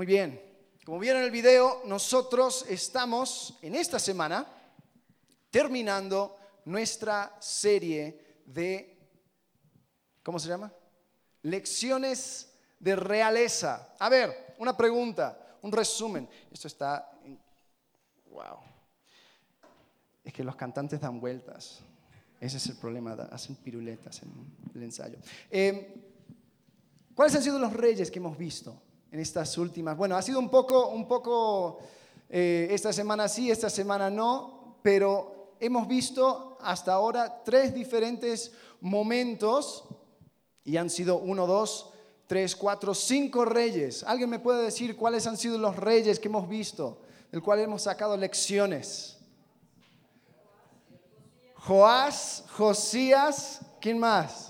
Muy bien, como vieron el video, nosotros estamos en esta semana terminando nuestra serie de, ¿cómo se llama? Lecciones de realeza. A ver, una pregunta, un resumen. Esto está... Wow. Es que los cantantes dan vueltas. Ese es el problema, hacen piruletas en el ensayo. Eh, ¿Cuáles han sido los reyes que hemos visto en estas últimas? Bueno, ha sido un poco, un poco eh, esta semana sí, esta semana no, pero hemos visto hasta ahora tres diferentes momentos y han sido uno, dos, tres, cuatro, cinco reyes. ¿Alguien me puede decir cuáles han sido los reyes que hemos visto, del cual hemos sacado lecciones? Joás, Josías, ¿quién más?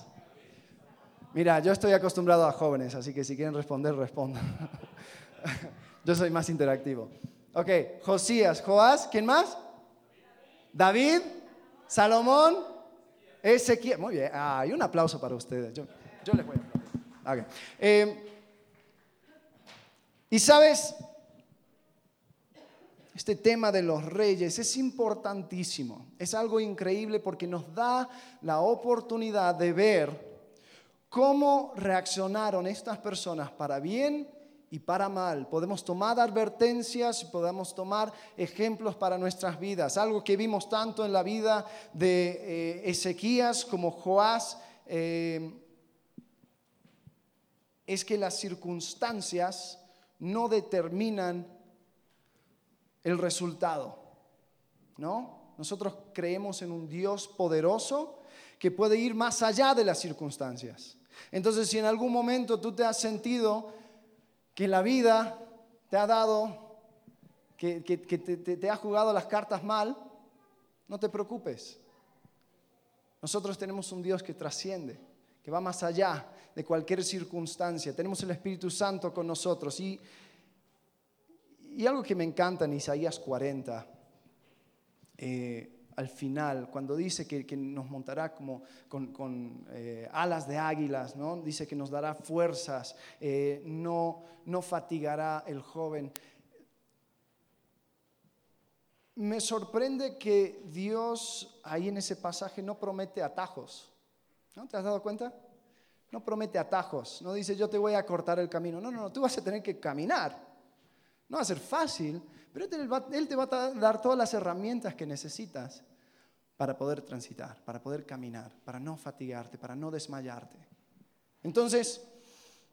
Mira, yo estoy acostumbrado a jóvenes, así que si quieren responder, respondan. yo soy más interactivo. Ok, Josías, Joás, ¿quién más? David, Salomón, Ezequiel. Muy bien, ah, un aplauso para ustedes. Yo, les voy a aplaudir. Eh, y sabes, este tema de los reyes es importantísimo, es algo increíble porque nos da la oportunidad de ver cómo reaccionaron estas personas para bien y para mal. Podemos tomar advertencias, podemos tomar ejemplos para nuestras vidas. Algo que vimos tanto en la vida de eh, Ezequías como Joás eh, es que las circunstancias no determinan el resultado. ¿No? Nosotros creemos en un Dios poderoso que puede ir más allá de las circunstancias. Entonces, si en algún momento tú te has sentido que la vida te ha dado, que, te, ha jugado las cartas mal, no te preocupes. Nosotros tenemos un Dios que trasciende, que va más allá de cualquier circunstancia. Tenemos el Espíritu Santo con nosotros y y algo que me encanta en Isaías 40, eh, al final, cuando dice que, nos montará como con, eh, alas de águilas, ¿no? dice que nos dará fuerzas, eh, no, no fatigará el joven. Me sorprende que Dios ahí en ese pasaje no promete atajos. ¿No? ¿Te has dado cuenta? No promete atajos. No dice yo te voy a cortar el camino. No, no, no, tú vas a tener que caminar. No va a ser fácil, pero Él te va a dar todas las herramientas que necesitas para poder transitar, para poder caminar, para no fatigarte, para no desmayarte. Entonces,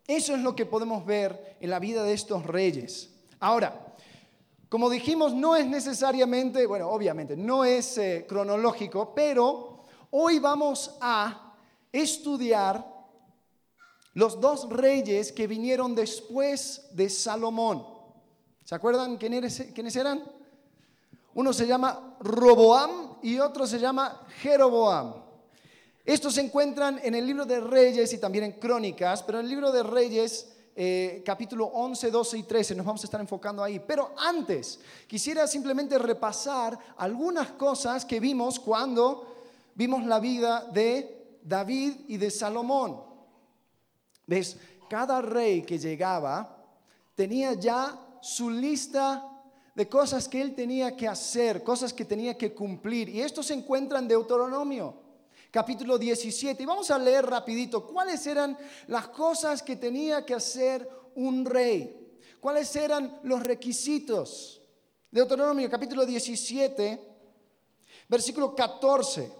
eso es lo que podemos ver en la vida de estos reyes. Ahora, como dijimos, no es necesariamente, bueno, obviamente, no es eh, cronológico, pero hoy vamos a estudiar los dos reyes que vinieron después de Salomón. ¿Se acuerdan quiénes eran? Uno se llama Roboam y otro se llama Jeroboam. Estos se encuentran en el libro de Reyes y también en Crónicas, pero en el libro de Reyes, eh, capítulo 11, 12 y 13, nos vamos a estar enfocando ahí. Pero antes, quisiera simplemente repasar algunas cosas que vimos cuando vimos la vida de David y de Salomón. ¿Ves? Cada rey que llegaba tenía ya su lista de cosas que él tenía que hacer, cosas que tenía que cumplir. Y esto se encuentra en Deuteronomio, capítulo 17. Y vamos a leer rapidito cuáles eran las cosas que tenía que hacer un rey. ¿Cuáles eran los requisitos? Deuteronomio, capítulo 17, versículo 14.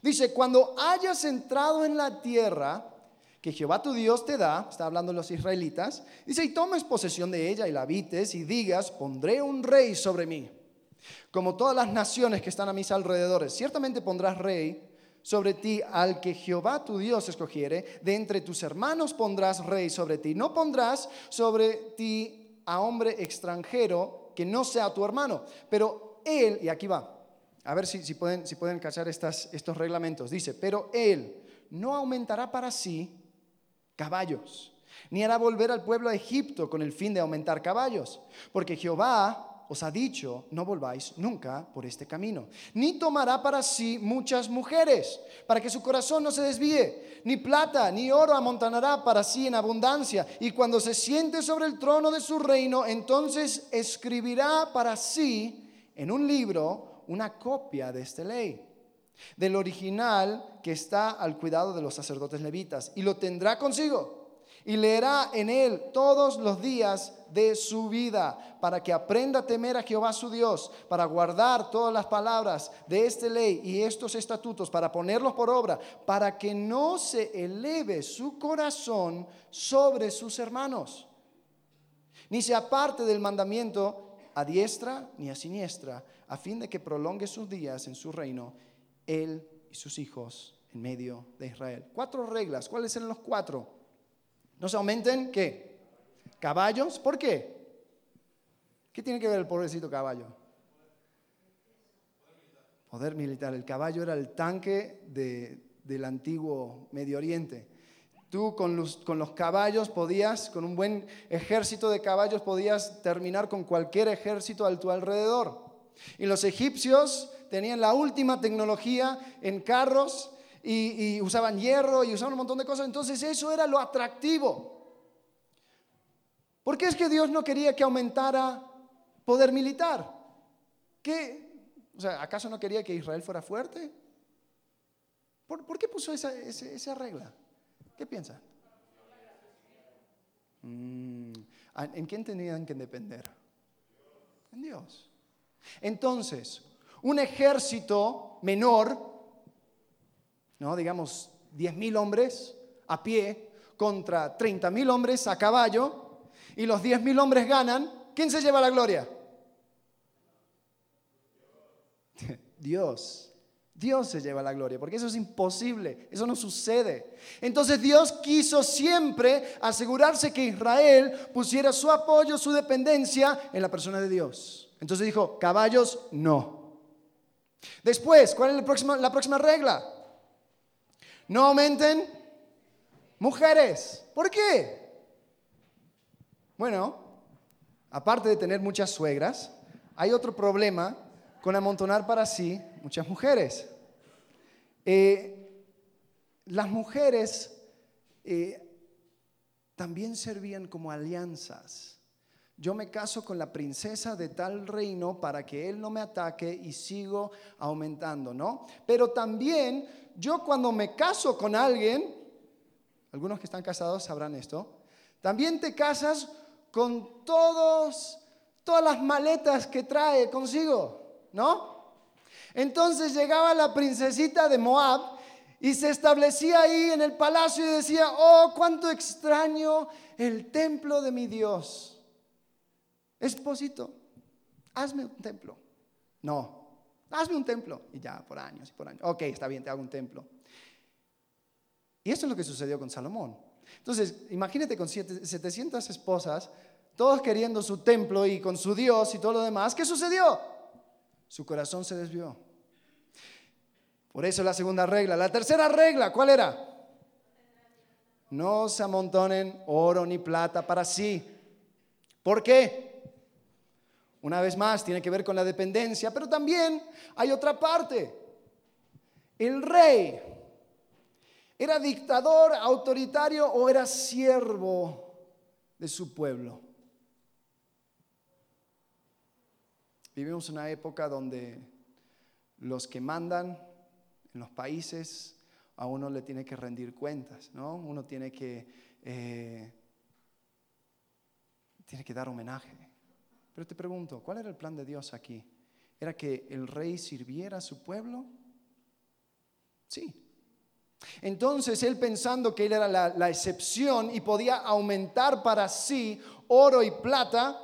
Dice, cuando hayas entrado en la tierra, que Jehová tu Dios te da, está hablando los israelitas, dice, y tomes posesión de ella y la habites y digas, pondré un rey sobre mí, como todas las naciones que están a mis alrededores. Ciertamente pondrás rey sobre ti al que Jehová tu Dios escogiere, de entre tus hermanos pondrás rey sobre ti. No pondrás sobre ti a hombre extranjero que no sea tu hermano, pero él, y aquí va, a ver si, pueden, si pueden cachar estos reglamentos, dice, pero él no aumentará para sí caballos, ni hará volver al pueblo a Egipto con el fin de aumentar caballos, porque Jehová os ha dicho, no volváis nunca por este camino. Ni tomará para sí muchas mujeres, para que su corazón no se desvíe. Ni plata, ni oro amontonará para sí en abundancia. Y cuando se siente sobre el trono de su reino, entonces escribirá para sí en un libro una copia de esta ley del original que está al cuidado de los sacerdotes levitas, y lo tendrá consigo y leerá en él todos los días de su vida, para que aprenda a temer a Jehová su Dios, para guardar todas las palabras de esta ley y estos estatutos, para ponerlos por obra, para que no se eleve su corazón sobre sus hermanos, ni se aparte del mandamiento a diestra ni a siniestra, a fin de que prolongue sus días en su reino, él y sus hijos en medio de Israel. Cuatro reglas, ¿cuáles eran los cuatro? No se aumenten, ¿qué? Caballos, ¿por qué? ¿Qué tiene que ver el pobrecito caballo? Poder militar. El caballo era el tanque del antiguo Medio Oriente. Tú con los, con los caballos podías, con un buen ejército de caballos, podías terminar con cualquier ejército a tu alrededor. Y los egipcios tenían la última tecnología en carros y, usaban hierro y usaban un montón de cosas. Entonces eso era lo atractivo. ¿Por qué es que Dios no quería que aumentara poder militar? ¿Qué? O sea, ¿acaso no quería que Israel fuera fuerte? ¿Por, qué puso esa, esa, regla? ¿Qué piensan? Mm, ¿En quién tenían que depender? En Dios. Entonces, un ejército menor ¿no? digamos, 10.000 hombres a pie contra 30.000 hombres a caballo, y los 10.000 hombres ganan, ¿quién se lleva la gloria? Dios. Dios se lleva la gloria, porque eso es imposible, eso no sucede. Entonces Dios quiso siempre asegurarse que Israel pusiera su apoyo, su dependencia en la persona de Dios. Entonces dijo, caballos, no. Después, ¿cuál es la próxima, la próxima regla? no aumenten mujeres. ¿Por qué? Bueno, aparte de tener muchas suegras, hay otro problema con amontonar para sí muchas mujeres. Eh, las mujeres eh, también servían como alianzas. Yo me caso con la princesa de tal reino para que él no me ataque y sigo aumentando, ¿no? Pero también yo cuando me caso con alguien, algunos que están casados sabrán esto, también te casas con todos, todas las maletas que trae consigo, ¿no? Entonces llegaba la princesita de Moab y se establecía ahí en el palacio y decía, oh, cuánto extraño el templo de mi Dios. Esposito, hazme un templo. No, Hazme un templo. Y ya, por años y por años. Ok, está bien, te hago un templo. Y eso es lo que sucedió con Salomón. Entonces, imagínate con 700 esposas, todos queriendo su templo y con su Dios y todo lo demás. ¿Qué sucedió? Su corazón se desvió. Por eso la segunda regla. La tercera regla, ¿cuál era? No se amontonen oro ni plata para sí. ¿Por qué? Una vez más, tiene que ver con la dependencia, pero también hay otra parte. El rey era dictador, autoritario o era siervo de su pueblo. Vivimos una época donde los que mandan en los países a uno le tiene que rendir cuentas, ¿no? Uno tiene que, eh, tiene que dar homenaje. Pero te pregunto, ¿cuál era el plan de Dios aquí? ¿Era que el rey sirviera a su pueblo? Sí. Entonces él pensando que él era la, excepción y podía aumentar para sí oro y plata,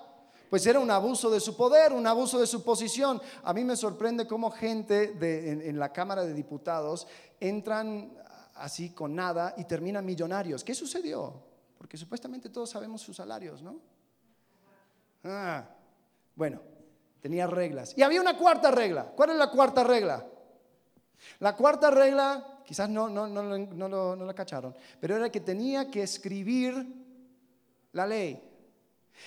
pues era un abuso de su poder, un abuso de su posición. A mí me sorprende cómo gente en, la Cámara de Diputados entran así con nada y terminan millonarios. ¿Qué sucedió? Porque supuestamente todos sabemos sus salarios, ¿no? Ah, bueno, tenía reglas. Y había una cuarta regla. ¿Cuál es la cuarta regla? La cuarta regla, quizás no, no, no, no, no la cacharon, pero era que tenía que escribir la ley.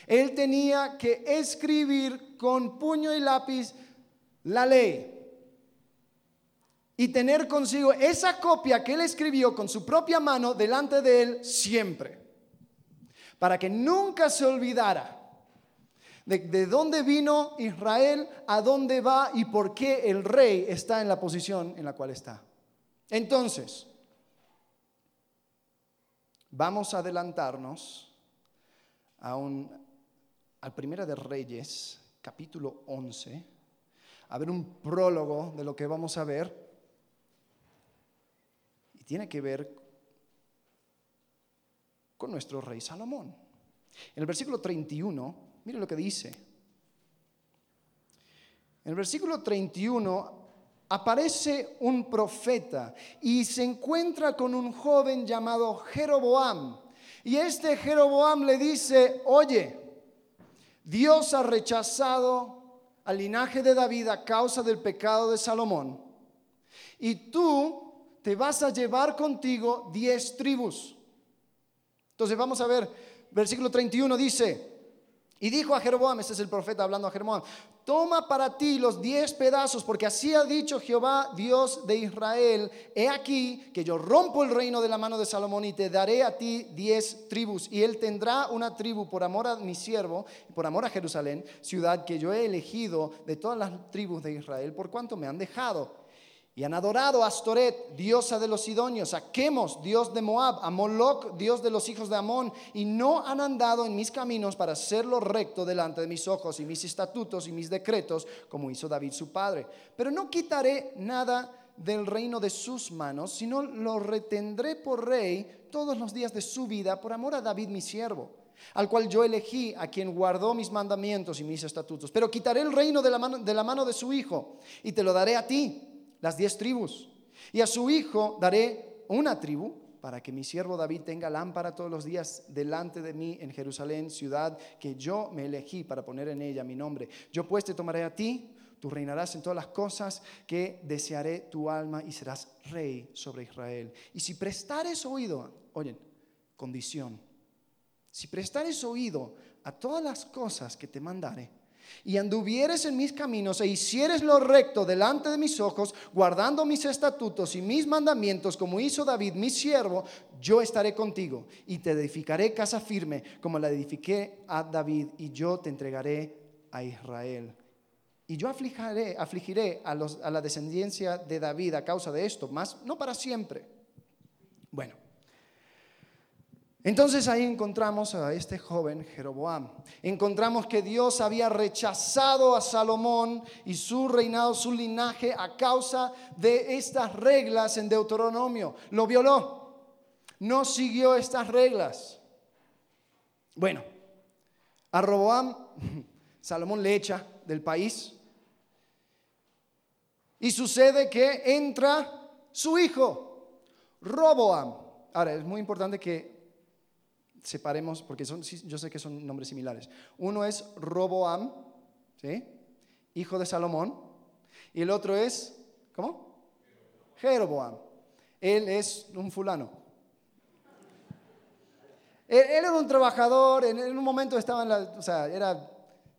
Él tenía que escribir con puño y lápiz la ley y tener consigo esa copia que él escribió con su propia mano delante de él siempre, para que nunca se olvidara de, de, dónde vino Israel, a dónde va y por qué el rey está en la posición en la cual está. Entonces, vamos a adelantarnos a un, al Primera de Reyes, capítulo 11, a ver un prólogo de lo que vamos a ver tiene que ver con nuestro rey Salomón. En el versículo 31, mire lo que dice. En el versículo 31 aparece un profeta y se encuentra con un joven llamado Jeroboam. Y este Jeroboam le dice, oye, Dios ha rechazado al linaje de David a causa del pecado de Salomón. Y tú te vas a llevar contigo diez tribus. Entonces vamos a ver, versículo 31 dice, y dijo a Jeroboam, este es el profeta hablando a Jeroboam, toma para ti los diez pedazos, porque así ha dicho Jehová, Dios de Israel, he aquí que yo rompo el reino de la mano de Salomón y te daré a ti diez tribus, y él tendrá una tribu por amor a mi siervo, por amor a Jerusalén, ciudad que yo he elegido de todas las tribus de Israel, por cuanto me han dejado y han adorado a Astoret, diosa de los Sidonios, a Chemos, dios de Moab, a Moloch, dios de los hijos de Amón, y no han andado en mis caminos para hacerlo recto delante de mis ojos y mis estatutos y mis decretos, como hizo David su padre. Pero no quitaré nada del reino de sus manos, sino lo retendré por rey todos los días de su vida por amor a David mi siervo al cual yo elegí, a quien guardó mis mandamientos y mis estatutos. Pero quitaré el reino de la mano de, la mano de su hijo y te lo daré a ti las diez tribus. Y a su hijo daré una tribu para que mi siervo David tenga lámpara todos los días delante de mí en Jerusalén, ciudad que yo me elegí para poner en ella mi nombre. Yo pues te tomaré a ti, tú reinarás en todas las cosas que desearé tu alma y serás rey sobre Israel. Y si prestares oído, oyen, condición, si prestares oído a todas las cosas que te mandare, y anduvieres en mis caminos e hicieres lo recto delante de mis ojos, guardando mis estatutos y mis mandamientos, como hizo David, mi siervo, yo estaré contigo y te edificaré casa firme, como la edifiqué a David, y yo te entregaré a Israel. Y yo afligiré, a, a la descendencia de David a causa de esto, más no para siempre. Bueno. Entonces ahí encontramos a este joven Jeroboam. Encontramos que Dios había rechazado a Salomón y su reinado, su linaje, a causa de estas reglas en Deuteronomio. Lo violó. No siguió estas reglas. Bueno, a Roboam, Salomón le echa del país. Y sucede que entra su hijo, Roboam. Ahora, es muy importante que separemos, porque son, yo sé que son nombres similares. Uno es Roboam, ¿sí? hijo de Salomón, y el otro es, ¿cómo? Jeroboam. Él es un fulano. Él, era un trabajador, en, un momento estaba en la, o sea, era,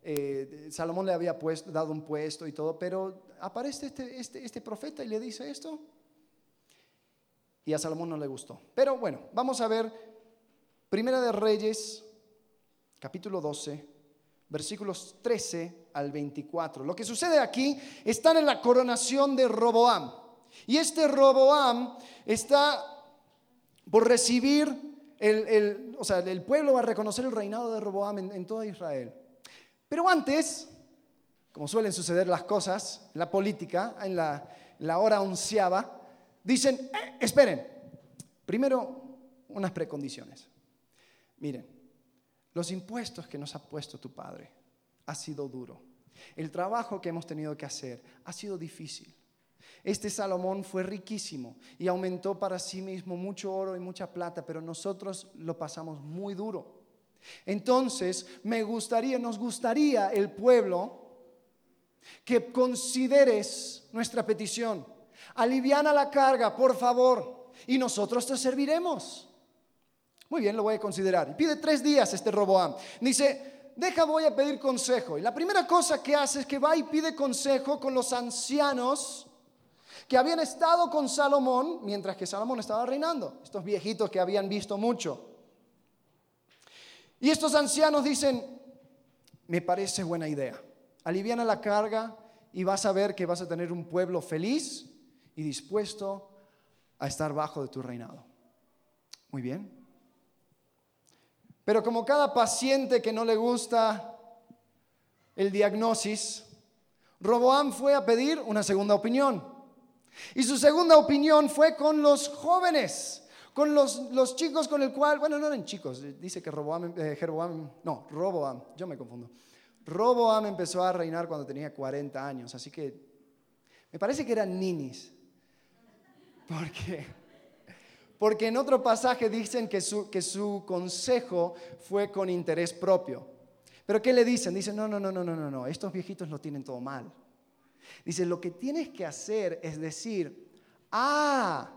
eh, Salomón le había puesto, dado un puesto y todo, pero aparece este, este, este profeta y le dice esto, y a Salomón no le gustó. Pero bueno, vamos a ver Primera de Reyes, capítulo 12, versículos 13 al 24. Lo que sucede aquí está en la coronación de Roboam. Y este Roboam está por recibir, el, o sea, el pueblo va a reconocer el reinado de Roboam en, toda Israel. Pero antes, como suelen suceder las cosas, en la política, en la, la hora onceava, dicen, eh, esperen, primero unas precondiciones. Miren, los impuestos que nos ha puesto tu Padre ha sido duro. El trabajo que hemos tenido que hacer ha sido difícil. Este Salomón fue riquísimo y aumentó para sí mismo mucho oro y mucha plata, pero nosotros lo pasamos muy duro. Entonces, me gustaría, nos gustaría el pueblo que consideres nuestra petición. Aliviana la carga, por favor, y nosotros te serviremos. Muy bien, lo voy a considerar. Y pide tres días este Roboam. Dice, deja, voy a pedir consejo. Y la primera cosa que hace es que va y pide consejo con los ancianos que habían estado con Salomón mientras que Salomón estaba reinando, estos viejitos que habían visto mucho. Y estos ancianos dicen, me parece buena idea, aliviana la carga y vas a ver que vas a tener un pueblo feliz y dispuesto a estar bajo de tu reinado. Muy bien. Pero como cada paciente que no le gusta el diagnosis, Roboam fue a pedir una segunda opinión. Y su segunda opinión fue con los jóvenes, con los, chicos con el cual, bueno, no eran chicos, dice que Roboam, eh, Jeroboam, no, Roboam, yo me confundo. Roboam empezó a reinar cuando tenía 40 años, así que me parece que eran ninis. Porque, porque en otro pasaje dicen que su, que su consejo fue con interés propio. Pero ¿qué le dicen? Dicen, no, no, no, no, no, no, estos viejitos lo tienen todo mal. Dice, lo que tienes que hacer es decir, ah,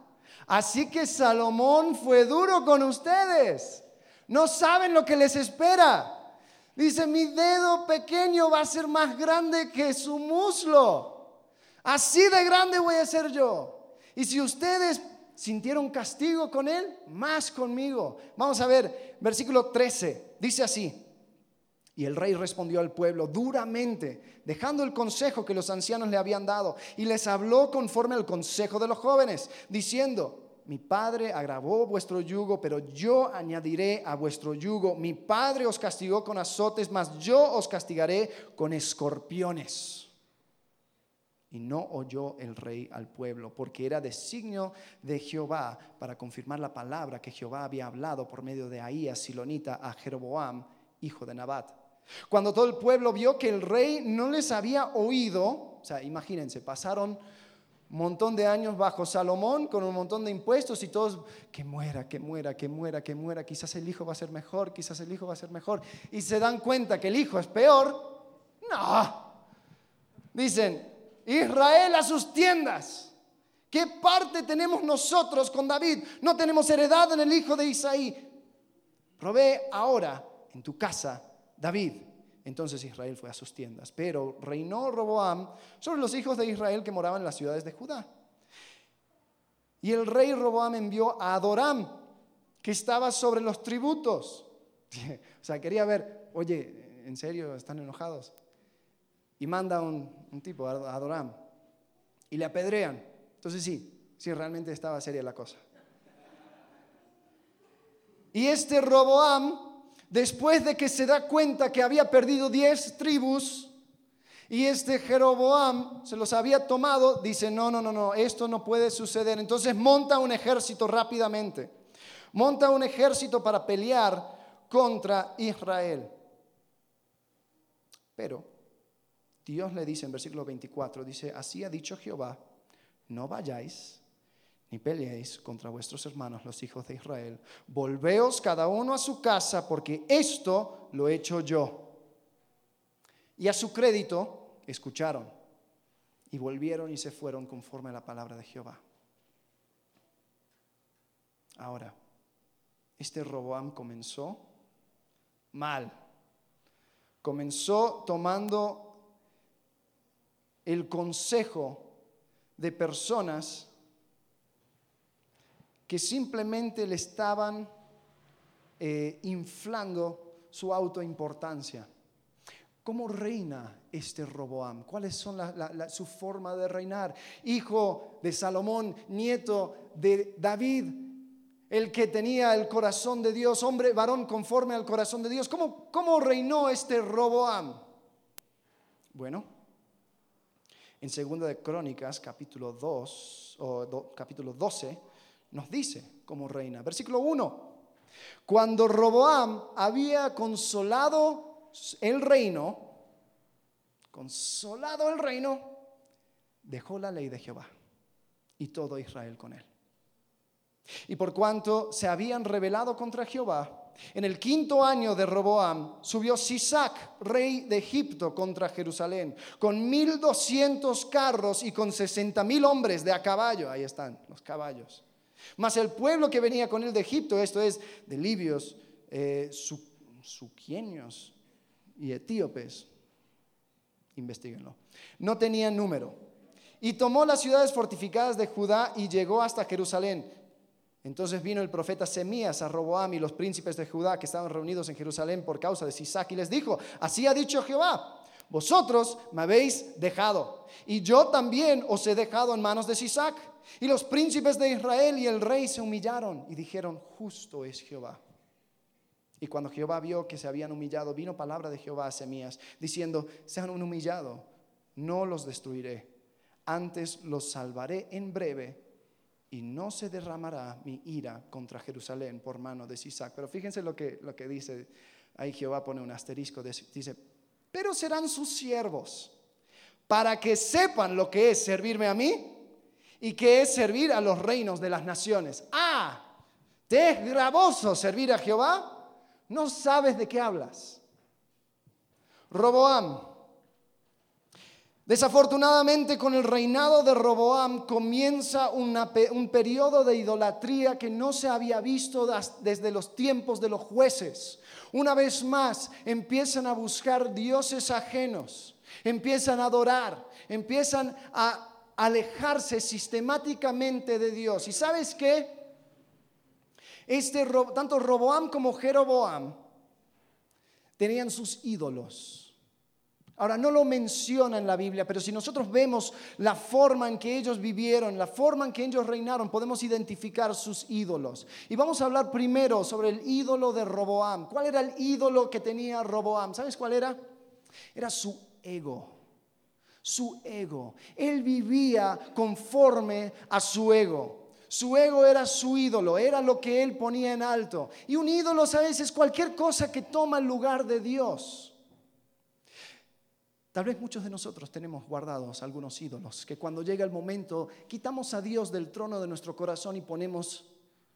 así que Salomón fue duro con ustedes. No saben lo que les espera. Dice, mi dedo pequeño va a ser más grande que su muslo. Así de grande voy a ser yo. Y si ustedes sintieron castigo con él, más conmigo. Vamos a ver, versículo 13. Dice así. Y el rey respondió al pueblo duramente, dejando el consejo que los ancianos le habían dado, y les habló conforme al consejo de los jóvenes, diciendo, mi padre agravó vuestro yugo, pero yo añadiré a vuestro yugo. Mi padre os castigó con azotes, mas yo os castigaré con escorpiones. Y no oyó el rey al pueblo, porque era designio de Jehová para confirmar la palabra que Jehová había hablado por medio de Ahías, Silonita, a Jeroboam, hijo de Nabat. Cuando todo el pueblo vio que el rey no les había oído, o sea, imagínense, pasaron un montón de años bajo Salomón con un montón de impuestos y todos, que muera, que muera, que muera, que muera, quizás el hijo va a ser mejor, quizás el hijo va a ser mejor. Y se dan cuenta que el hijo es peor. No. Dicen, Israel a sus tiendas. ¿Qué parte tenemos nosotros con David? No tenemos heredad en el hijo de Isaí. Provee ahora en tu casa David. Entonces Israel fue a sus tiendas, pero reinó Roboam sobre los hijos de Israel que moraban en las ciudades de Judá. Y el rey Roboam envió a Adoram, que estaba sobre los tributos. O sea, quería ver, oye, ¿en serio están enojados? Y manda un, tipo, a Adoram, y le apedrean. Entonces sí, sí, realmente estaba seria la cosa. Y este Roboam después de que se da cuenta que había perdido diez tribus y este Jeroboam se los había tomado, dice, no, no, no, no, esto no puede suceder. Entonces monta un ejército rápidamente, monta un ejército para pelear contra Israel. Pero Dios le dice en versículo 24, dice, así ha dicho Jehová, no vayáis ni peleéis contra vuestros hermanos, los hijos de Israel. Volveos cada uno a su casa, porque esto lo he hecho yo. Y a su crédito escucharon y volvieron y se fueron conforme a la palabra de Jehová. Ahora, este Roboam comenzó mal. Comenzó tomando el consejo de personas que simplemente le estaban eh, inflando su autoimportancia. ¿Cómo reina este Roboam? ¿Cuáles son su forma de reinar? Hijo de Salomón, nieto de David, el que tenía el corazón de Dios, hombre, varón conforme al corazón de Dios. ¿Cómo, cómo reinó este Roboam? Bueno, en Segunda de Crónicas, capítulo 2, o capítulo 12, nos dice como reina. Versículo 1. Cuando Roboam había consolado el reino, consolado el reino, dejó la ley de Jehová y todo Israel con él. Y por cuanto se habían rebelado contra Jehová, en el quinto año de Roboam subió Sisac, rey de Egipto, contra Jerusalén, con mil doscientos carros y con sesenta mil hombres de a caballo. Ahí están los caballos. Mas el pueblo que venía con él de Egipto, esto es, de libios, eh, suquieños, y etíopes, no tenían número. Y tomó las ciudades fortificadas de Judá y llegó hasta Jerusalén. Entonces vino el profeta Semías a Roboam y los príncipes de Judá que estaban reunidos en Jerusalén por causa de Sisac y les dijo, así ha dicho Jehová, vosotros me habéis dejado y yo también os he dejado en manos de Sisac. Y los príncipes de Israel y el rey se humillaron y dijeron, justo es Jehová. Y cuando Jehová vio que se habían humillado, vino palabra de Jehová a Semías, diciendo, se han humillado, no los destruiré, antes los salvaré en breve y no se derramará mi ira contra Jerusalén por mano de Sisac. Pero fíjense lo que, lo que dice, ahí Jehová pone un asterisco, dice, pero serán sus siervos, para que sepan lo que es servirme a mí y que es servir a los reinos de las naciones. Ah, ¿te es gravoso servir a Jehová? No sabes de qué hablas. Roboam, Desafortunadamente con el reinado de Roboam comienza un periodo de idolatría que no se había visto desde los tiempos de los jueces. Una vez más empiezan a buscar dioses ajenos, empiezan a adorar, empiezan a alejarse sistemáticamente de Dios. ¿Y sabes qué? Este, tanto Roboam como Jeroboam tenían sus ídolos Ahora, no lo menciona en la Biblia, pero si nosotros vemos la forma en que ellos vivieron, la forma en que ellos reinaron, podemos identificar sus ídolos. Y vamos a hablar primero sobre el ídolo de Roboam. ¿Cuál era el ídolo que tenía Roboam? ¿Sabes cuál era? Era su ego. Su ego. Él vivía conforme a su ego. Su ego era su ídolo, era lo que él ponía en alto. Y un ídolo, ¿sabes? Es cualquier cosa que toma el lugar de Dios. Tal vez muchos de nosotros tenemos guardados algunos ídolos que cuando llega el momento quitamos a Dios del trono de nuestro corazón y ponemos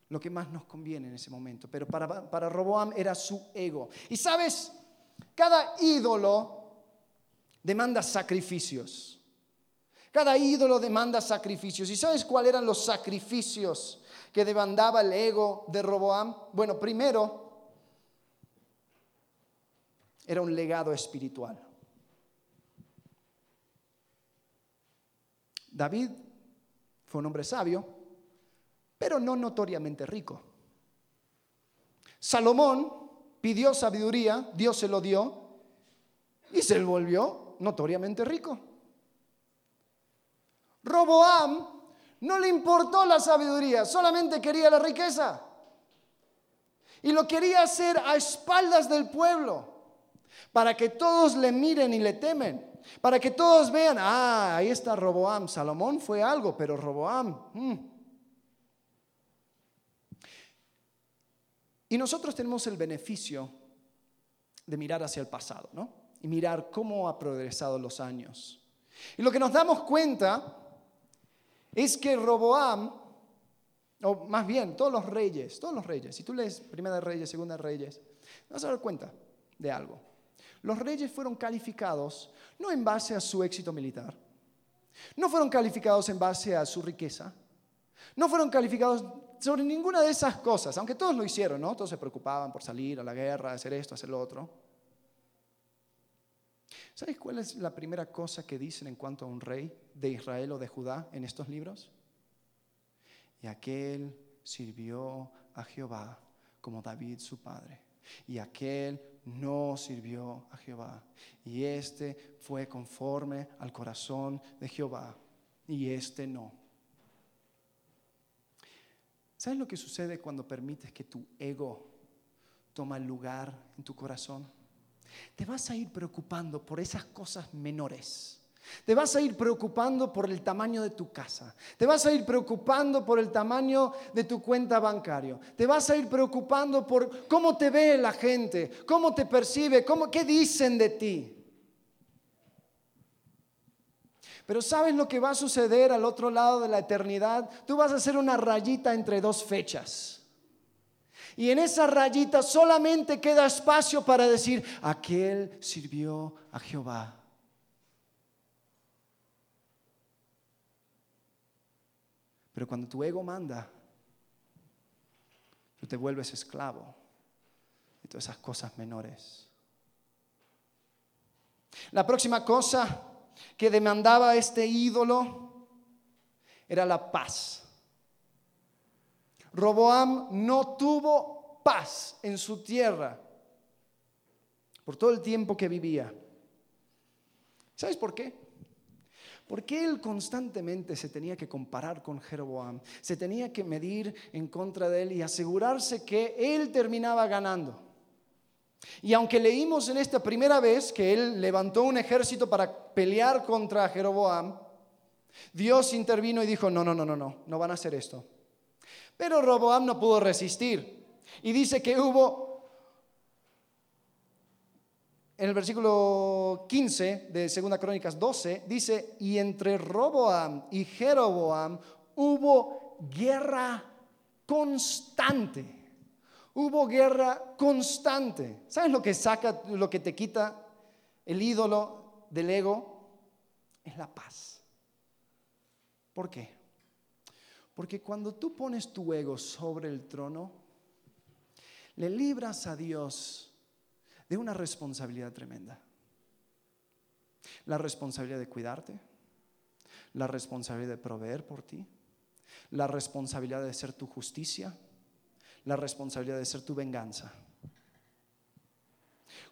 lo que más nos conviene en ese momento. Pero para, para Roboam era su ego. Y sabes, cada ídolo demanda sacrificios. Cada ídolo demanda sacrificios. ¿Y sabes cuáles eran los sacrificios que demandaba el ego de Roboam? Bueno, primero, era un legado espiritual. David fue un hombre sabio, pero no notoriamente rico. Salomón pidió sabiduría, Dios se lo dio y se volvió notoriamente rico. Roboam no le importó la sabiduría, solamente quería la riqueza. Y lo quería hacer a espaldas del pueblo, para que todos le miren y le temen. Para que todos vean, ah, ahí está Roboam. Salomón fue algo, pero Roboam. Hmm. Y nosotros tenemos el beneficio de mirar hacia el pasado, ¿no? Y mirar cómo ha progresado los años. Y lo que nos damos cuenta es que Roboam, o más bien todos los reyes, todos los reyes, si tú lees Primera Reyes, Segunda Reyes, vas a dar cuenta de algo. Los reyes fueron calificados no en base a su éxito militar, no fueron calificados en base a su riqueza, no fueron calificados sobre ninguna de esas cosas, aunque todos lo hicieron, ¿no? Todos se preocupaban por salir a la guerra, hacer esto, hacer lo otro. ¿Sabes cuál es la primera cosa que dicen en cuanto a un rey de Israel o de Judá en estos libros? Y aquel sirvió a Jehová como David su padre. Y aquel no sirvió a Jehová. Y este fue conforme al corazón de Jehová. Y este no. ¿Sabes lo que sucede cuando permites que tu ego toma lugar en tu corazón? Te vas a ir preocupando por esas cosas menores te vas a ir preocupando por el tamaño de tu casa. Te vas a ir preocupando por el tamaño de tu cuenta bancaria. Te vas a ir preocupando por cómo te ve la gente, cómo te percibe, cómo, qué dicen de ti. Pero ¿sabes lo que va a suceder al otro lado de la eternidad? Tú vas a hacer una rayita entre dos fechas. Y en esa rayita solamente queda espacio para decir, aquel sirvió a Jehová. Pero cuando tu ego manda, tú te vuelves esclavo de todas esas cosas menores. La próxima cosa que demandaba este ídolo era la paz. Roboam no tuvo paz en su tierra por todo el tiempo que vivía. ¿Sabes por qué? Porque él constantemente se tenía que comparar con Jeroboam, se tenía que medir en contra de él y asegurarse que él terminaba ganando. Y aunque leímos en esta primera vez que él levantó un ejército para pelear contra Jeroboam, Dios intervino y dijo, no, no, no, no, no, no van a hacer esto. Pero Roboam no pudo resistir. Y dice que hubo, en el versículo 15 de 2 Crónicas 12, dice, y entre Roboam y Jeroboam hubo guerra constante. Hubo guerra constante. ¿Sabes lo que saca, lo que te quita el ídolo del ego? Es la paz. ¿Por qué? Porque cuando tú pones tu ego sobre el trono, le libras a Dios de una responsabilidad tremenda. La responsabilidad de cuidarte, la responsabilidad de proveer por ti, la responsabilidad de ser tu justicia, la responsabilidad de ser tu venganza.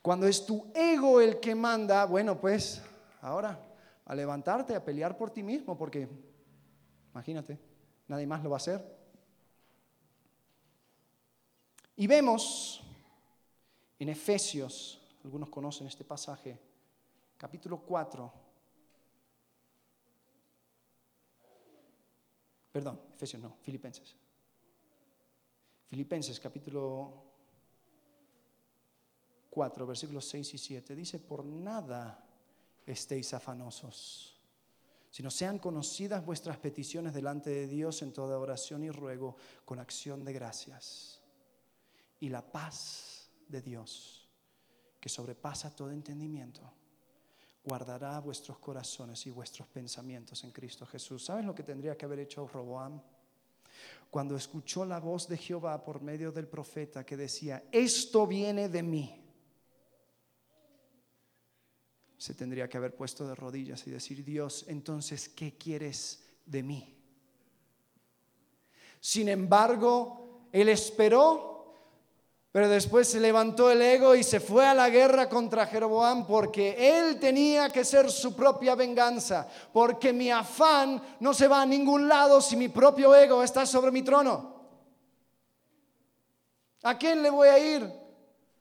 Cuando es tu ego el que manda, bueno, pues ahora a levantarte, a pelear por ti mismo, porque imagínate, nadie más lo va a hacer. Y vemos en Efesios, algunos conocen este pasaje, capítulo 4, perdón, Efesios no, Filipenses. Filipenses capítulo 4, versículos 6 y 7, dice, por nada estéis afanosos, sino sean conocidas vuestras peticiones delante de Dios en toda oración y ruego con acción de gracias. Y la paz de Dios, que sobrepasa todo entendimiento, guardará vuestros corazones y vuestros pensamientos en Cristo Jesús. ¿Saben lo que tendría que haber hecho Roboam? cuando escuchó la voz de Jehová por medio del profeta que decía, esto viene de mí, se tendría que haber puesto de rodillas y decir, Dios, entonces, ¿qué quieres de mí? Sin embargo, él esperó pero después se levantó el ego y se fue a la guerra contra Jeroboam porque él tenía que ser su propia venganza. Porque mi afán no se va a ningún lado si mi propio ego está sobre mi trono. ¿A quién le voy a ir?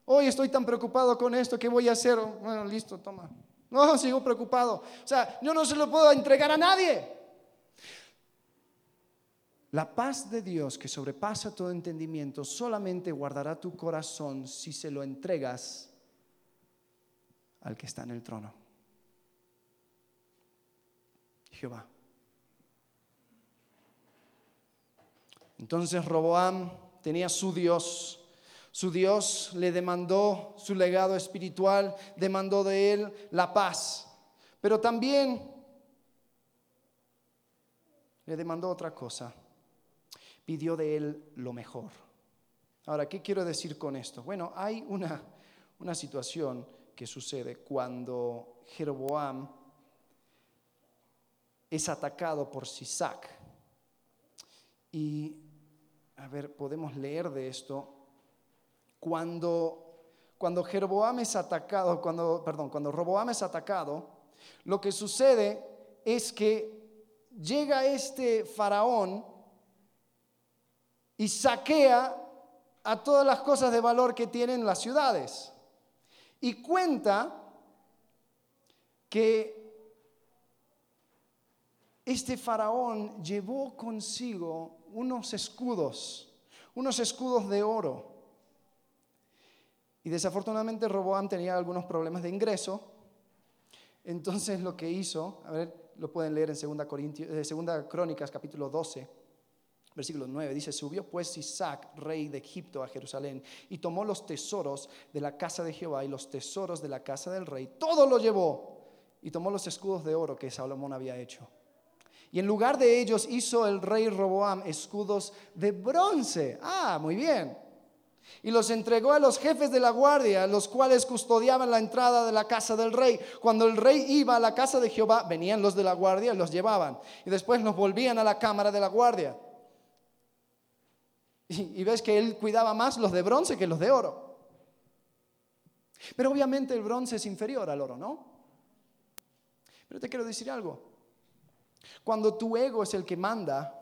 Hoy estoy tan preocupado con esto, ¿qué voy a hacer? Bueno, listo, toma. No, sigo preocupado. O sea, yo no se lo puedo entregar a nadie. La paz de Dios que sobrepasa todo entendimiento solamente guardará tu corazón si se lo entregas al que está en el trono. Jehová. Entonces Roboam tenía su Dios. Su Dios le demandó su legado espiritual, demandó de él la paz. Pero también le demandó otra cosa pidió de él lo mejor. Ahora, ¿qué quiero decir con esto? Bueno, hay una, una situación que sucede cuando Jeroboam es atacado por Sisac. Y, a ver, podemos leer de esto. Cuando, cuando Jeroboam es atacado, cuando, perdón, cuando Roboam es atacado, lo que sucede es que llega este faraón y saquea a todas las cosas de valor que tienen las ciudades. Y cuenta que este faraón llevó consigo unos escudos, unos escudos de oro. Y desafortunadamente Roboam tenía algunos problemas de ingreso. Entonces lo que hizo, a ver, lo pueden leer en 2 eh, Crónicas capítulo 12 Versículo 9 dice, subió pues Isaac, rey de Egipto, a Jerusalén, y tomó los tesoros de la casa de Jehová y los tesoros de la casa del rey, todo lo llevó, y tomó los escudos de oro que Salomón había hecho. Y en lugar de ellos hizo el rey Roboam escudos de bronce. Ah, muy bien. y los entregó a los jefes de la guardia, los cuales custodiaban la entrada de la casa del rey. Cuando el rey iba a la casa de Jehová, venían los de la guardia y los llevaban. Y después los volvían a la cámara de la guardia. Y, ves que él cuidaba más los de bronce que los de oro. Pero obviamente el bronce es inferior al oro, ¿no? Pero te quiero decir algo. Cuando tu ego es el que manda,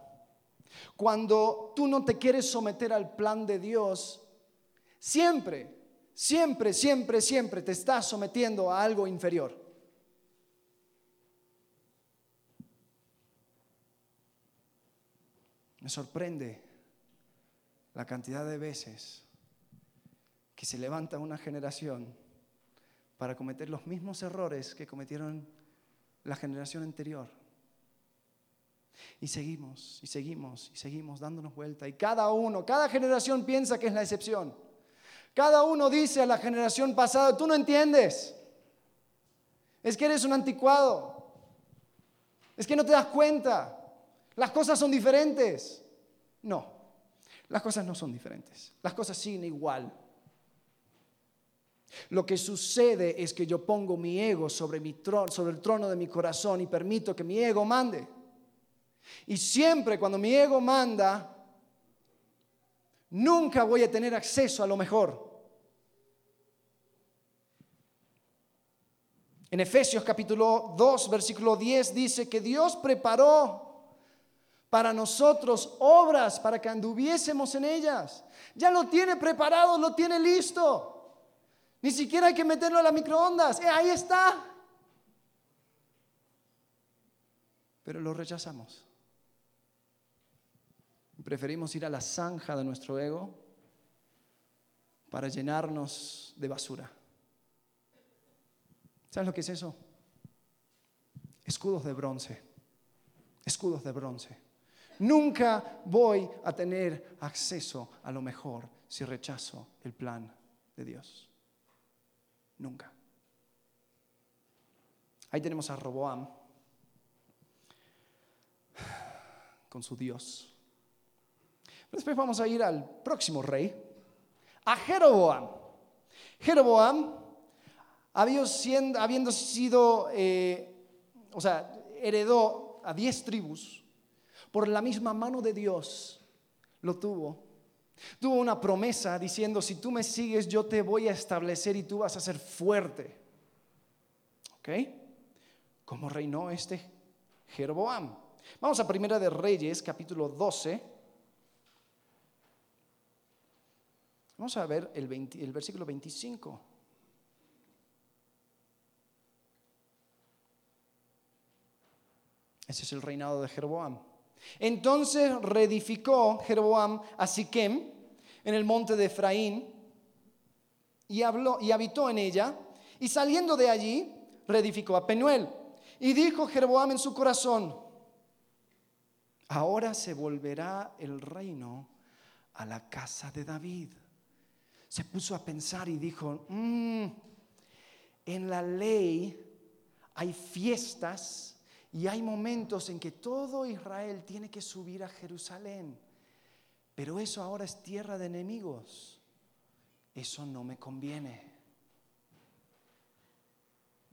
cuando tú no te quieres someter al plan de Dios, Siempre, siempre, siempre, siempre te estás sometiendo a algo inferior. Me sorprende la cantidad de veces que se levanta una generación para cometer los mismos errores que cometieron la generación anterior. Y seguimos, y seguimos, y seguimos dándonos vuelta. Y cada uno, cada generación piensa que es la excepción. Cada uno dice a la generación pasada, tú no entiendes. Es que eres un anticuado. Es que no te das cuenta. Las cosas son diferentes. No, las cosas no son diferentes. Las cosas siguen igual. Lo que sucede es que yo pongo mi ego sobre, mi trono, sobre el trono de mi corazón y permito que mi ego mande. Y siempre cuando mi ego manda, nunca voy a tener acceso a lo mejor. En Efesios capítulo 2, versículo 10 dice que Dios preparó para nosotros obras para que anduviésemos en ellas. Ya lo tiene preparado, lo tiene listo. Ni siquiera hay que meterlo a las microondas. Eh, ahí está. Pero lo rechazamos. Preferimos ir a la zanja de nuestro ego para llenarnos de basura. ¿Sabes lo que es eso? Escudos de bronce. Escudos de bronce. Nunca voy a tener acceso a lo mejor si rechazo el plan de Dios. Nunca. Ahí tenemos a Roboam con su Dios. Después vamos a ir al próximo rey, a Jeroboam. Jeroboam, habiendo sido, eh, o sea, heredó a diez tribus, por la misma mano de Dios lo tuvo. Tuvo una promesa diciendo, si tú me sigues, yo te voy a establecer y tú vas a ser fuerte. ¿Ok? ¿Cómo reinó este Jeroboam? Vamos a Primera de Reyes, capítulo 12. Vamos a ver el, el versículo 25. Ese es el reinado de Jeroboam. Entonces reedificó Jeroboam a Siquem en el monte de Efraín y, habló, y habitó en ella. Y saliendo de allí, reedificó a Penuel. Y dijo Jeroboam en su corazón, ahora se volverá el reino a la casa de David se puso a pensar y dijo, mm, en la ley hay fiestas y hay momentos en que todo Israel tiene que subir a Jerusalén, pero eso ahora es tierra de enemigos. Eso no me conviene.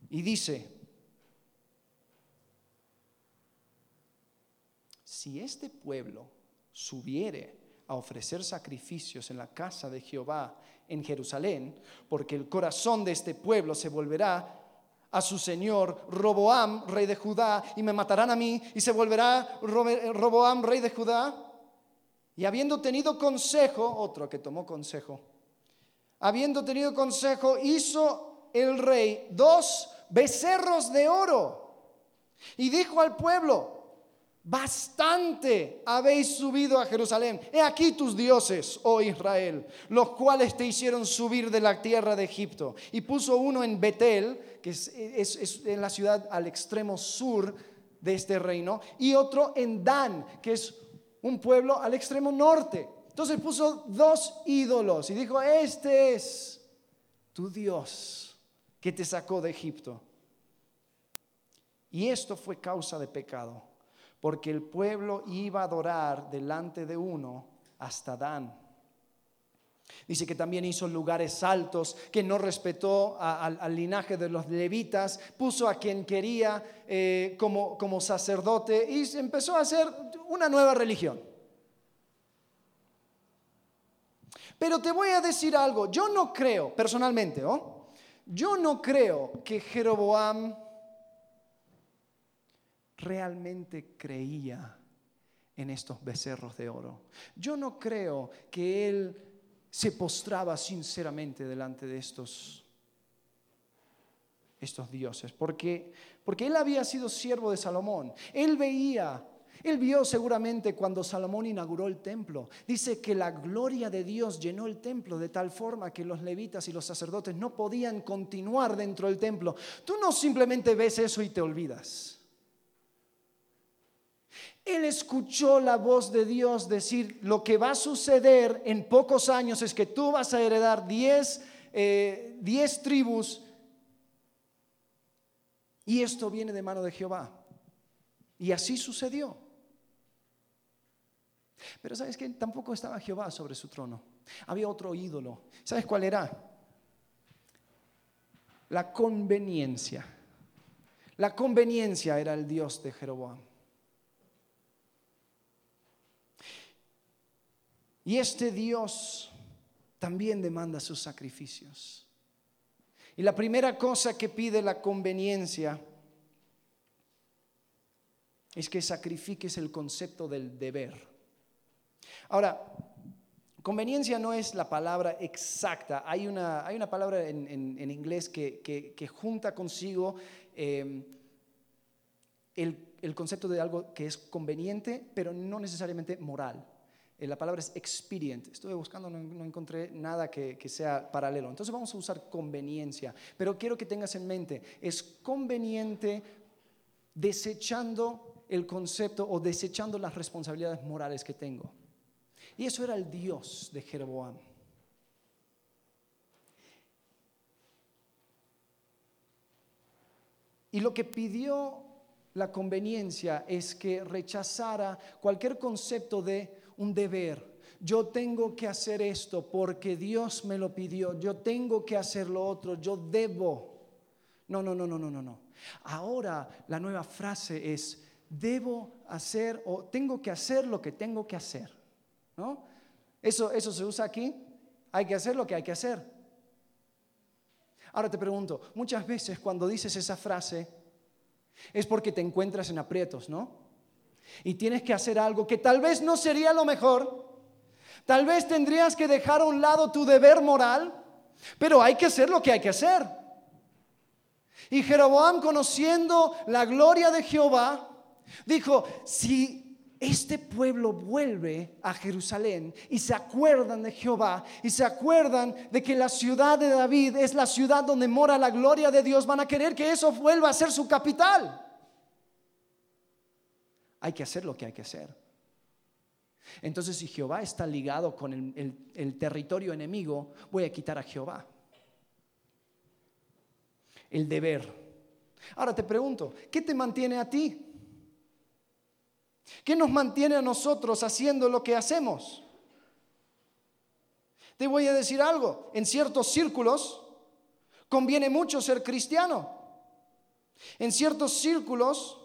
Y dice, si este pueblo subiere a ofrecer sacrificios en la casa de Jehová en Jerusalén, porque el corazón de este pueblo se volverá a su señor Roboam, rey de Judá, y me matarán a mí, y se volverá Roboam, rey de Judá. Y habiendo tenido consejo, otro que tomó consejo, habiendo tenido consejo, hizo el rey dos becerros de oro y dijo al pueblo, Bastante habéis subido a Jerusalén. He aquí tus dioses, oh Israel, los cuales te hicieron subir de la tierra de Egipto. Y puso uno en Betel, que es, en la ciudad al extremo sur de este reino, y otro en Dan, que es un pueblo al extremo norte. Entonces puso dos ídolos y dijo, este es tu Dios que te sacó de Egipto. Y esto fue causa de pecado porque el pueblo iba a adorar delante de uno hasta Dan. Dice que también hizo lugares altos, que no respetó al linaje de los levitas, puso a quien quería eh, como, como sacerdote y empezó a hacer una nueva religión. Pero te voy a decir algo, yo no creo, personalmente, ¿oh? yo no creo que Jeroboam realmente creía en estos becerros de oro. Yo no creo que él se postraba sinceramente delante de estos, estos dioses, porque, porque él había sido siervo de Salomón. Él veía, él vio seguramente cuando Salomón inauguró el templo. Dice que la gloria de Dios llenó el templo de tal forma que los levitas y los sacerdotes no podían continuar dentro del templo. Tú no simplemente ves eso y te olvidas. Él escuchó la voz de Dios decir, lo que va a suceder en pocos años es que tú vas a heredar 10 eh, tribus y esto viene de mano de Jehová. Y así sucedió. Pero sabes que tampoco estaba Jehová sobre su trono. Había otro ídolo. ¿Sabes cuál era? La conveniencia. La conveniencia era el Dios de Jeroboam. Y este Dios también demanda sus sacrificios. Y la primera cosa que pide la conveniencia es que sacrifiques el concepto del deber. Ahora, conveniencia no es la palabra exacta. Hay una, hay una palabra en, inglés que, junta consigo eh, el, el concepto de algo que es conveniente, pero no necesariamente moral. Eh, la palabra es expedient. Estuve buscando, no, encontré nada que, que, sea paralelo. Entonces vamos a usar conveniencia. Pero quiero que tengas en mente, es conveniente desechando el concepto o desechando las responsabilidades morales que tengo. Y eso era el Dios de Jeroboam. Y lo que pidió la conveniencia es que rechazara cualquier concepto de un deber. Yo tengo que hacer esto porque Dios me lo pidió. Yo tengo que hacer lo otro. Yo debo. No, no, no, no, no, no, no. Ahora la nueva frase es debo hacer o tengo que hacer lo que tengo que hacer. ¿No? Eso, eso se usa aquí. Hay que hacer lo que hay que hacer. Ahora te pregunto, muchas veces cuando dices esa frase es porque te encuentras en aprietos, ¿no? Y tienes que hacer algo que tal vez no sería lo mejor, tal vez tendrías que dejar a un lado tu deber moral, pero hay que hacer lo que hay que hacer. Y Jeroboam, conociendo la gloria de Jehová, dijo, si este pueblo vuelve a Jerusalén y se acuerdan de Jehová y se acuerdan de que la ciudad de David es la ciudad donde mora la gloria de Dios, van a querer que eso vuelva a ser su capital hay que hacer lo que hay que hacer. Entonces, si Jehová está ligado con el, territorio enemigo, voy a quitar a Jehová. El deber. Ahora te pregunto, ¿qué te mantiene a ti? ¿Qué nos mantiene a nosotros haciendo lo que hacemos? Te voy a decir algo, en ciertos círculos conviene mucho ser cristiano. En ciertos círculos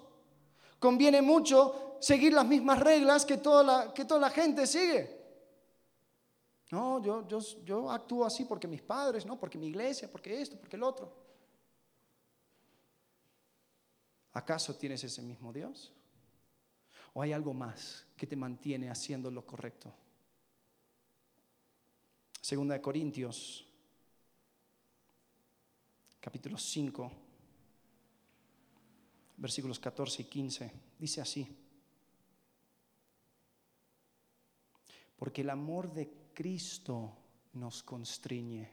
conviene mucho seguir las mismas reglas que toda la, que toda la gente sigue. No, yo, yo, yo actúo así porque mis padres, no, porque mi iglesia, porque esto, porque el otro. ¿Acaso tienes ese mismo Dios? ¿O hay algo más que te mantiene haciendo lo correcto? Segunda de Corintios, capítulo 5 versículos 14 y 15. Dice así. Porque el amor de Cristo nos constriñe.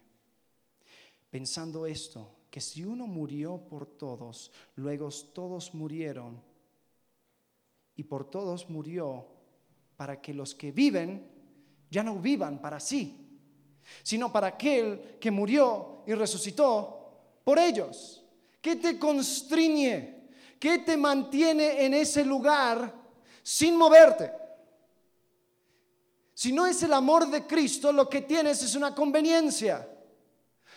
Pensando esto, que si uno murió por todos, luego todos murieron, y por todos murió, para que los que viven ya no vivan para sí, sino para aquel que murió y resucitó por ellos. ¿Qué te constriñe? ¿Qué te mantiene en ese lugar sin moverte? Si no es el amor de Cristo, lo que tienes es una conveniencia.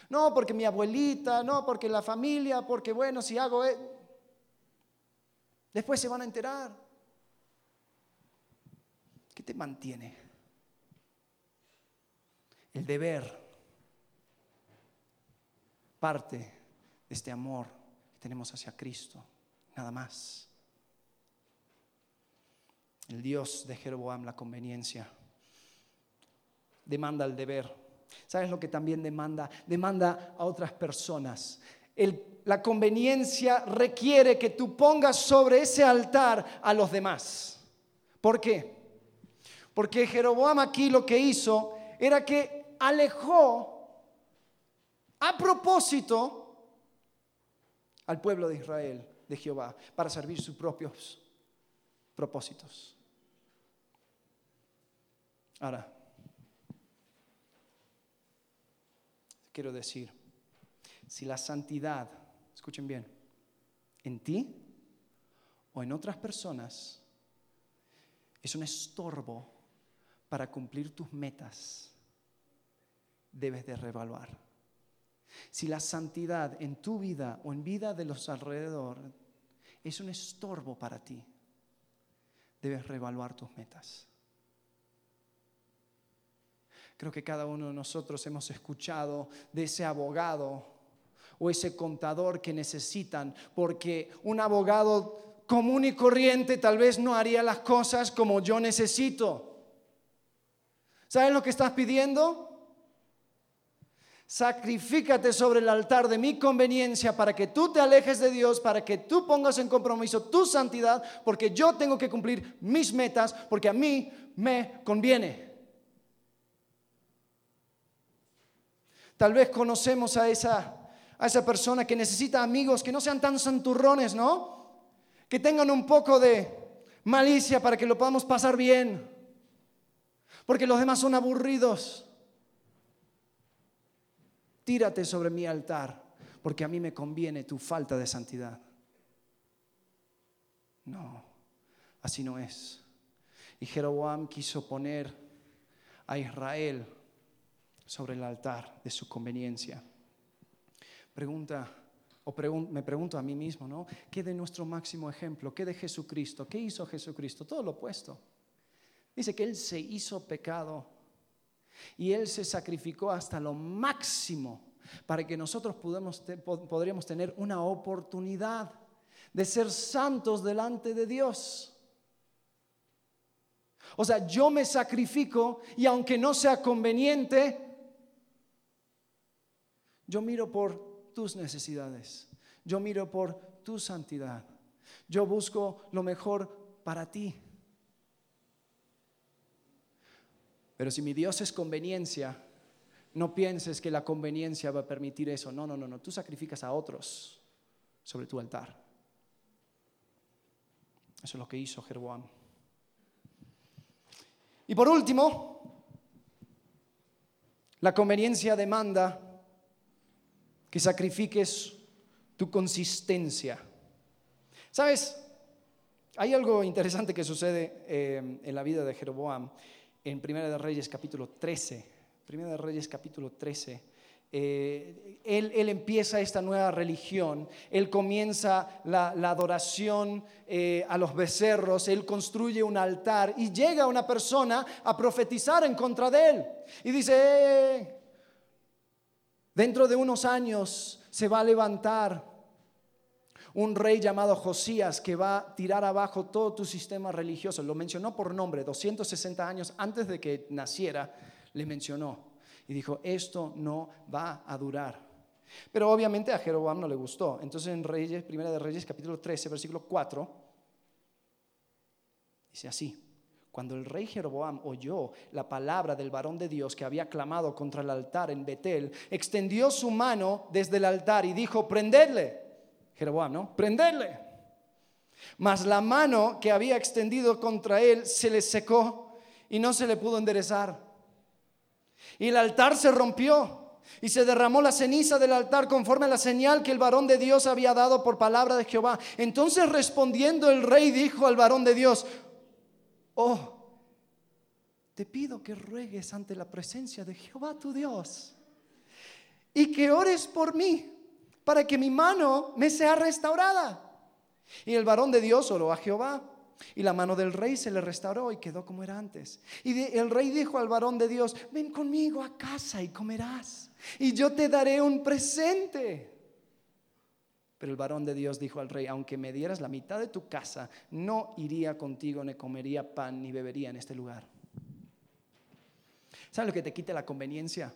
No, porque mi abuelita, no, porque la familia, porque bueno, si hago... E-". Después se van a enterar. ¿Qué te mantiene? El deber, parte de este amor que tenemos hacia Cristo, nada más. El Dios de Jeroboam, la conveniencia, demanda el deber. ¿Sabes lo que también demanda? Demanda a otras personas. la conveniencia requiere que tú pongas sobre ese altar a los demás. ¿Por qué? Porque Jeroboam aquí lo que hizo era que alejó a propósito al pueblo de Israel de Jehová para servir sus propios propósitos. Ahora, quiero decir, si la santidad, escuchen bien, en ti o en otras personas es un estorbo para cumplir tus metas, debes de reevaluar. Si la santidad en tu vida o en vida de los alrededor es un estorbo para ti, debes reevaluar tus metas. Creo que cada uno de nosotros hemos escuchado de ese abogado o ese contador que necesitan, porque un abogado común y corriente tal vez no haría las cosas como yo necesito. ¿Sabes lo que estás pidiendo? Sacrifícate sobre el altar de mi conveniencia para que tú te alejes de Dios, para que tú pongas en compromiso tu santidad, porque yo tengo que cumplir mis metas, porque a mí me conviene. Tal vez conocemos a esa, a esa persona que necesita amigos que no sean tan santurrones, ¿no? Que tengan un poco de malicia para que lo podamos pasar bien porque los demás son aburridos. Tírate sobre mi altar, porque a mí me conviene tu falta de santidad. No, así no es. Y Jeroboam quiso poner a Israel sobre el altar de su conveniencia. Pregunta, o me pregunto a mí mismo, ¿no? ¿Qué de nuestro máximo ejemplo? ¿Qué de Jesucristo? ¿Qué hizo Jesucristo? Todo lo opuesto. Dice que Él se hizo pecado y Él se sacrificó hasta lo máximo para que nosotros podríamos tener una oportunidad de ser santos delante de Dios. O sea, yo me sacrifico y aunque no sea conveniente, yo miro por tus necesidades, yo miro por tu santidad, yo busco lo mejor para ti. Pero si mi Dios es conveniencia, no pienses que la conveniencia va a permitir eso. No, no, no, no. Tú sacrificas a otros sobre tu altar. Eso es lo que hizo Jeroboam. Y por último, la conveniencia demanda que sacrifiques tu consistencia. ¿Sabes? Hay algo interesante que sucede eh, en la vida de Jeroboam en Primera de Reyes capítulo 13. Primera de Reyes capítulo 13. Eh, él, empieza esta nueva religión, él comienza la, adoración eh, a los becerros, él construye un altar y llega una persona a profetizar en contra de él. Y dice, eh, dentro de unos años se va a levantar un rey llamado Josías que va a tirar abajo todo tu sistema religioso. Lo mencionó por nombre, 260 años antes de que naciera, le mencionó. Y dijo, esto no va a durar. Pero obviamente a Jeroboam no le gustó. Entonces en Reyes, Primera de Reyes, capítulo 13, versículo 4, dice así. Cuando el rey Jeroboam oyó la palabra del varón de Dios que había clamado contra el altar en Betel, extendió su mano desde el altar y dijo, prendedle. Jeroboam, ¿no? Prenderle. Mas la mano que había extendido contra él se le secó y no se le pudo enderezar. Y el altar se rompió y se derramó la ceniza del altar conforme a la señal que el varón de Dios había dado por palabra de Jehová. Entonces respondiendo el rey dijo al varón de Dios, oh, te pido que ruegues ante la presencia de Jehová tu Dios y que ores por mí para que mi mano me sea restaurada. Y el varón de Dios oró a Jehová. Y la mano del rey se le restauró y quedó como era antes. Y el rey dijo al varón de Dios, ven conmigo a casa y comerás. Y yo te daré un presente. Pero el varón de Dios dijo al rey, aunque me dieras la mitad de tu casa, no iría contigo, ni comería pan, ni bebería en este lugar. ¿Sabes lo que te quita la conveniencia?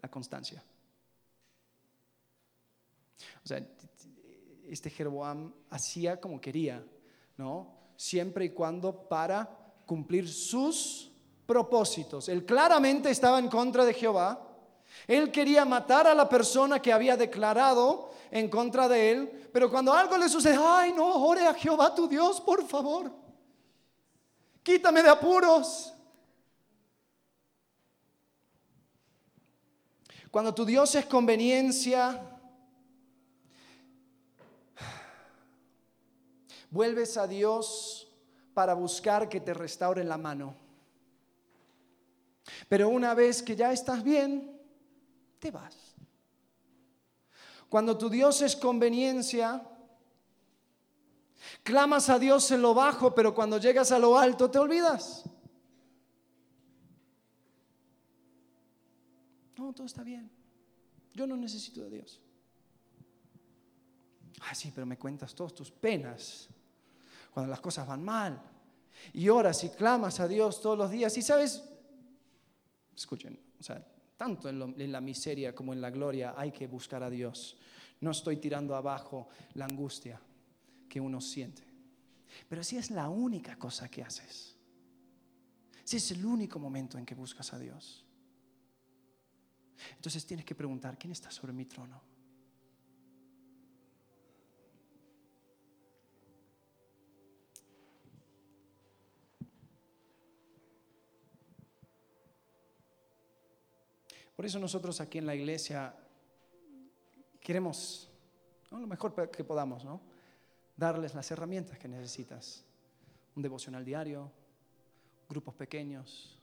La constancia. O sea, este Jeroboam hacía como quería, ¿no? Siempre y cuando para cumplir sus propósitos. Él claramente estaba en contra de Jehová. Él quería matar a la persona que había declarado en contra de él, pero cuando algo le sucede, ay no, ore a Jehová tu Dios, por favor. Quítame de apuros. Cuando tu Dios es conveniencia, Vuelves a Dios para buscar que te restaure la mano. Pero una vez que ya estás bien, te vas. Cuando tu Dios es conveniencia, clamas a Dios en lo bajo, pero cuando llegas a lo alto te olvidas. No, todo está bien. Yo no necesito de Dios. Ah, sí, pero me cuentas todas tus penas cuando las cosas van mal. Y oras y clamas a Dios todos los días. Y sabes, escuchen, o sea, tanto en, en, la miseria como en la gloria hay que buscar a Dios. No estoy tirando abajo la angustia que uno siente. Pero si es la única cosa que haces, si es el único momento en que buscas a Dios, entonces tienes que preguntar, ¿quién está sobre mi trono? Por eso nosotros aquí en la iglesia queremos, lo mejor que podamos, ¿no? darles las herramientas que necesitas. Un devocional diario, grupos pequeños,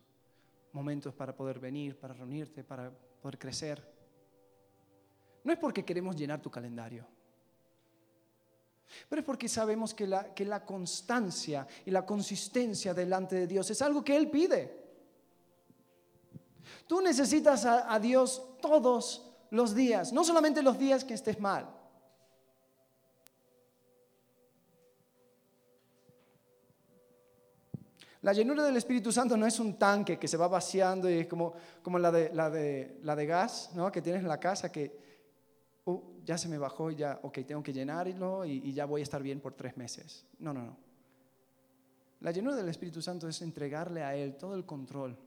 momentos para poder venir, para reunirte, para poder crecer. No es porque queremos llenar tu calendario, pero es porque sabemos que la, que la constancia y la consistencia delante de Dios es algo que Él pide. Tú necesitas a, Dios todos los días, no solamente los días que estés mal. La llenura del Espíritu Santo no es un tanque que se va vaciando y es como, como la, de, la, de, la de gas ¿no? que tienes en la casa que uh, ya se me bajó y ya, ok, tengo que llenarlo y, y ya voy a estar bien por tres meses. No, no, no. La llenura del Espíritu Santo es entregarle a Él todo el control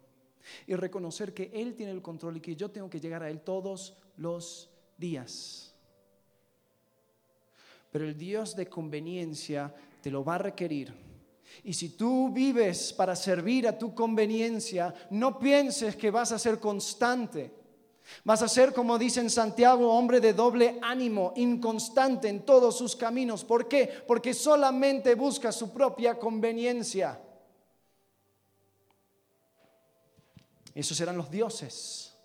y reconocer que Él tiene el control y que yo tengo que llegar a Él todos los días. Pero el Dios de conveniencia te lo va a requerir. Y si tú vives para servir a tu conveniencia, no pienses que vas a ser constante. Vas a ser, como dice en Santiago, hombre de doble ánimo, inconstante en todos sus caminos. ¿Por qué? Porque solamente busca su propia conveniencia. Esos eran los dioses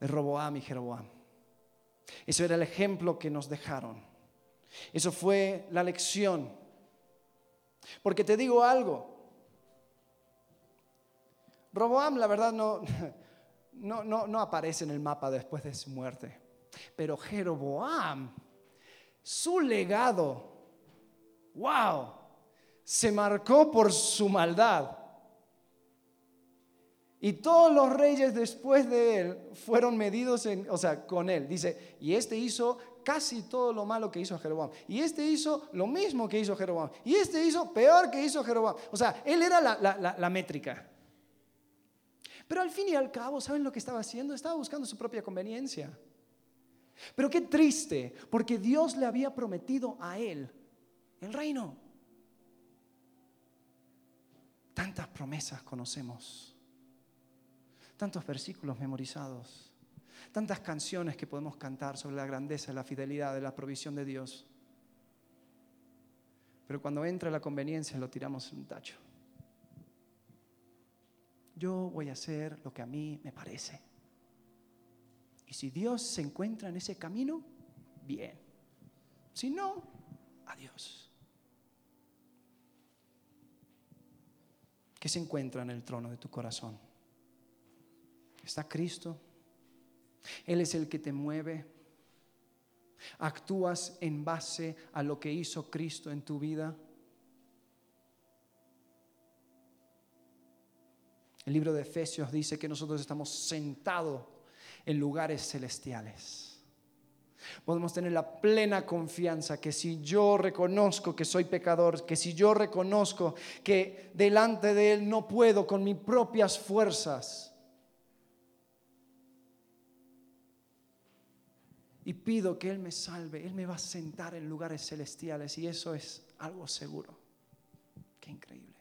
de Roboam y Jeroboam. Eso era el ejemplo que nos dejaron. Eso fue la lección. Porque te digo algo. Roboam, la verdad, no, no, no, no aparece en el mapa después de su muerte. Pero Jeroboam, su legado, wow, se marcó por su maldad. Y todos los reyes después de él fueron medidos en, o sea, con él. Dice, y este hizo casi todo lo malo que hizo Jeroboam. Y este hizo lo mismo que hizo Jeroboam. Y este hizo peor que hizo Jeroboam. O sea, él era la, la métrica. Pero al fin y al cabo, ¿saben lo que estaba haciendo? Estaba buscando su propia conveniencia. Pero qué triste, porque Dios le había prometido a él el reino. Tantas promesas conocemos tantos versículos memorizados, tantas canciones que podemos cantar sobre la grandeza, la fidelidad, de la provisión de Dios. Pero cuando entra la conveniencia lo tiramos en un tacho. yo voy a hacer lo que a mí me parece. Y si Dios se encuentra en ese camino, bien. Si no, adiós. ¿Qué se encuentra en el trono de tu corazón? ¿Está Cristo? Él es el que te mueve. ¿Actúas en base a lo que hizo Cristo en tu vida? El libro de Efesios dice que nosotros estamos sentados en lugares celestiales. Podemos tener la plena confianza que si yo reconozco que soy pecador, que si yo reconozco que delante de Él no puedo con mis propias fuerzas, y pido que Él me salve, Él me va a sentar en lugares celestiales y eso es algo seguro. Qué increíble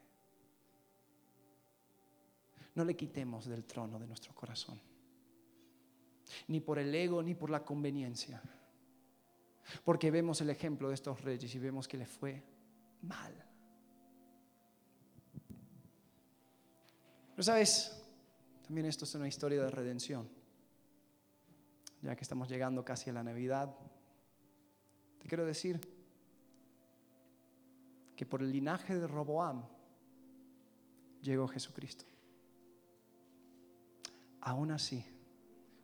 no le quitemos del trono de nuestro corazón. Ni por el ego, ni por la conveniencia. Porque vemos el ejemplo de estos reyes y vemos que le fue mal. Pero sabes, también esto es una historia de redención. Ya que estamos llegando casi a la Navidad, te quiero decir que por el linaje de Roboam llegó Jesucristo aún así,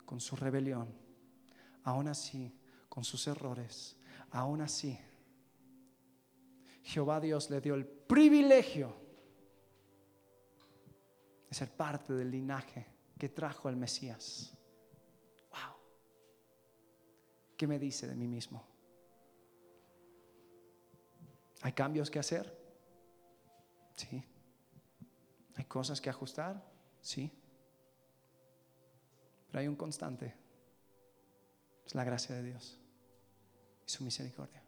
con su rebelión, aún así, con sus errores, aún así, Jehová Dios le dio el privilegio de ser parte del linaje que trajo el Mesías. ¿Qué me dice de mí mismo? ¿Hay cambios que hacer? Sí. ¿Hay cosas que ajustar? Sí. Pero hay un constante. Es la gracia de Dios y su misericordia.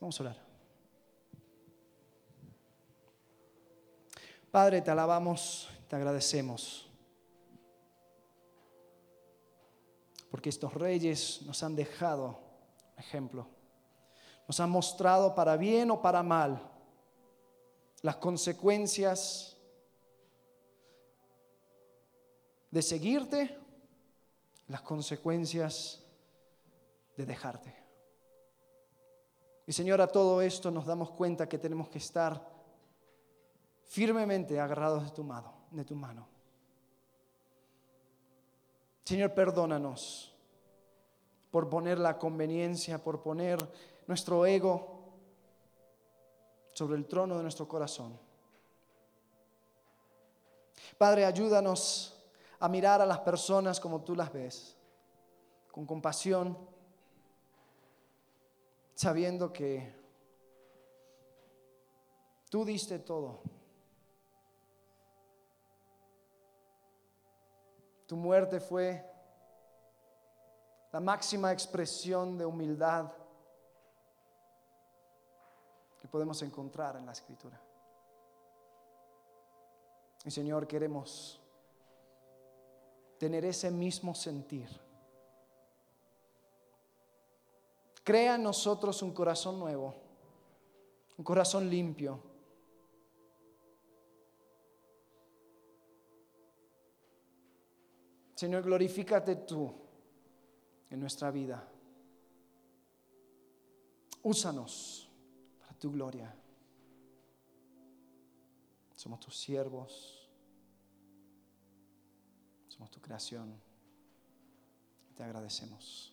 Vamos a orar. Padre, te alabamos, te agradecemos. Porque estos reyes nos han dejado ejemplo. Nos han mostrado para bien o para mal las consecuencias de seguirte, las consecuencias de dejarte. Y Señor, a todo esto nos damos cuenta que tenemos que estar firmemente agarrados de tu mano, de tu mano. Señor, perdónanos por poner la conveniencia, por poner nuestro ego sobre el trono de nuestro corazón. Padre, ayúdanos a mirar a las personas como tú las ves, con compasión, sabiendo que tú diste todo. Tu muerte fue la máxima expresión de humildad que podemos encontrar en la escritura. Y Señor, queremos tener ese mismo sentir. Crea en nosotros un corazón nuevo, un corazón limpio. Señor, glorifícate tú en nuestra vida. Úsanos para tu gloria. Somos tus siervos tu creación. Te agradecemos.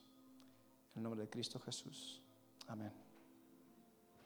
En el nombre de Cristo Jesús. Amén.